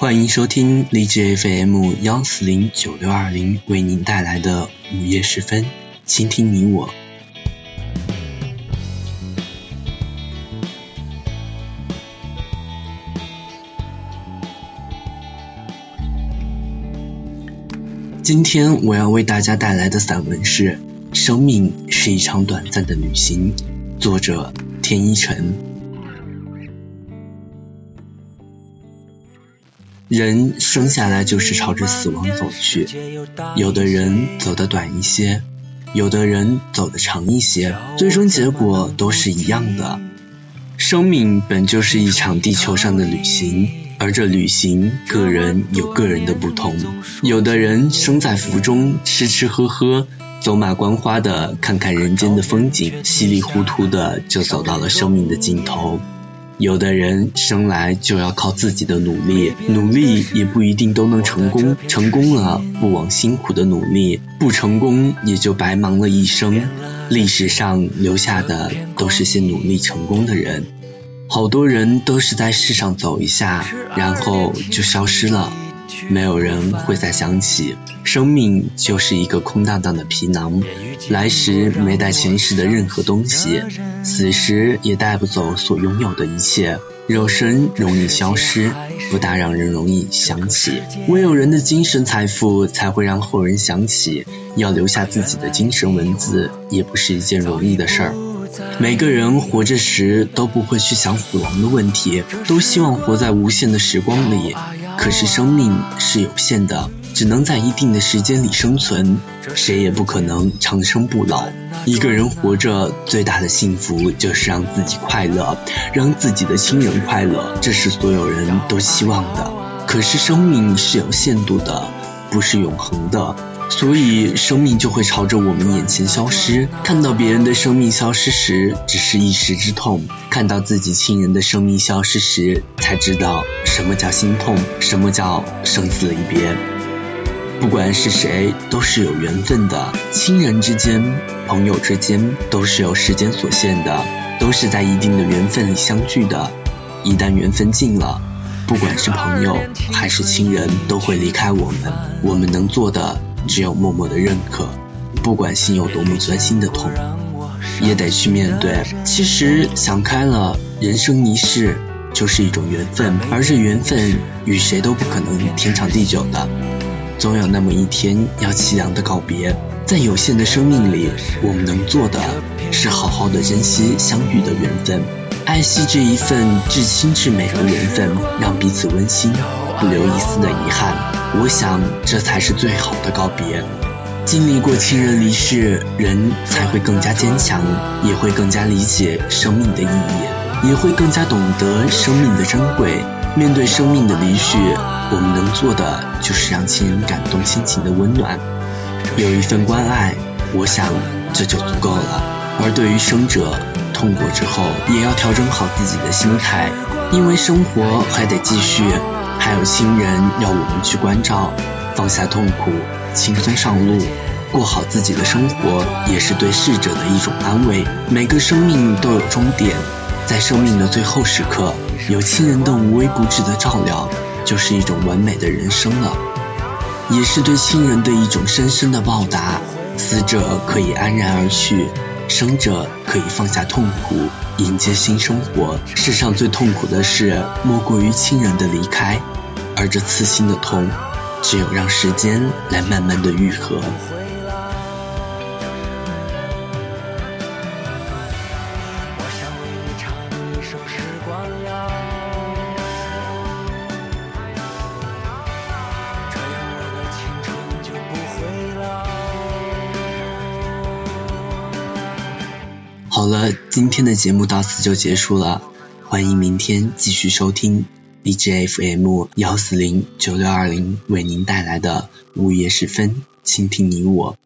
欢迎收听荔枝 FM 幺四零九六二零为您带来的午夜时分，倾听你我。今天我要为大家带来的散文是《生命是一场短暂的旅行》，作者田一晨。人生下来就是朝着死亡走去，有的人走得短一些，有的人走得长一些，最终结果都是一样的。生命本就是一场地球上的旅行。而这旅行，个人有个人的不同。有的人生在福中，吃吃喝喝，走马观花的看看人间的风景，稀里糊涂的就走到了生命的尽头。有的人生来就要靠自己的努力，努力也不一定都能成功，成功了不枉辛苦的努力，不成功也就白忙了一生。历史上留下的都是些努力成功的人。好多人都是在世上走一下，然后就消失了，没有人会再想起。生命就是一个空荡荡的皮囊，来时没带前世的任何东西，死时也带不走所拥有的一切。肉身容易消失，不大让人容易想起。唯有人的精神财富才会让后人想起。要留下自己的精神文字，也不是一件容易的事儿。每个人活着时都不会去想死亡的问题，都希望活在无限的时光里。可是生命是有限的，只能在一定的时间里生存，谁也不可能长生不老。一个人活着最大的幸福就是让自己快乐，让自己的亲人快乐，这是所有人都希望的。可是生命是有限度的，不是永恒的。所以，生命就会朝着我们眼前消失。看到别人的生命消失时，只是一时之痛；看到自己亲人的生命消失时，才知道什么叫心痛，什么叫生死离别。不管是谁，都是有缘分的。亲人之间、朋友之间，都是有时间所限的，都是在一定的缘分里相聚的。一旦缘分尽了，不管是朋友还是亲人，都会离开我们。我们能做的。只有默默的认可，不管心有多么钻心的痛，也得去面对。其实想开了，人生一世就是一种缘分，而这缘分与谁都不可能天长地久的，总有那么一天要凄凉的告别。在有限的生命里，我们能做的是好好的珍惜相遇的缘分，爱惜这一份至亲至美的缘分，让彼此温馨，不留一丝的遗憾。我想，这才是最好的告别。经历过亲人离世，人才会更加坚强，也会更加理解生命的意义，也会更加懂得生命的珍贵。面对生命的离去，我们能做的就是让亲人感动心情的温暖，有一份关爱，我想这就足够了。而对于生者，痛过之后，也要调整好自己的心态，因为生活还得继续。还有亲人要我们去关照，放下痛苦，轻松上路，过好自己的生活，也是对逝者的一种安慰。每个生命都有终点，在生命的最后时刻，有亲人的无微不至的照料，就是一种完美的人生了，也是对亲人的一种深深的报答。死者可以安然而去，生者可以放下痛苦。迎接新生活，世上最痛苦的事莫过于亲人的离开，而这刺心的痛，只有让时间来慢慢的愈合。好了，今天的节目到此就结束了，欢迎明天继续收听 D J F M 幺四零九六二零为您带来的午夜时分，倾听你我。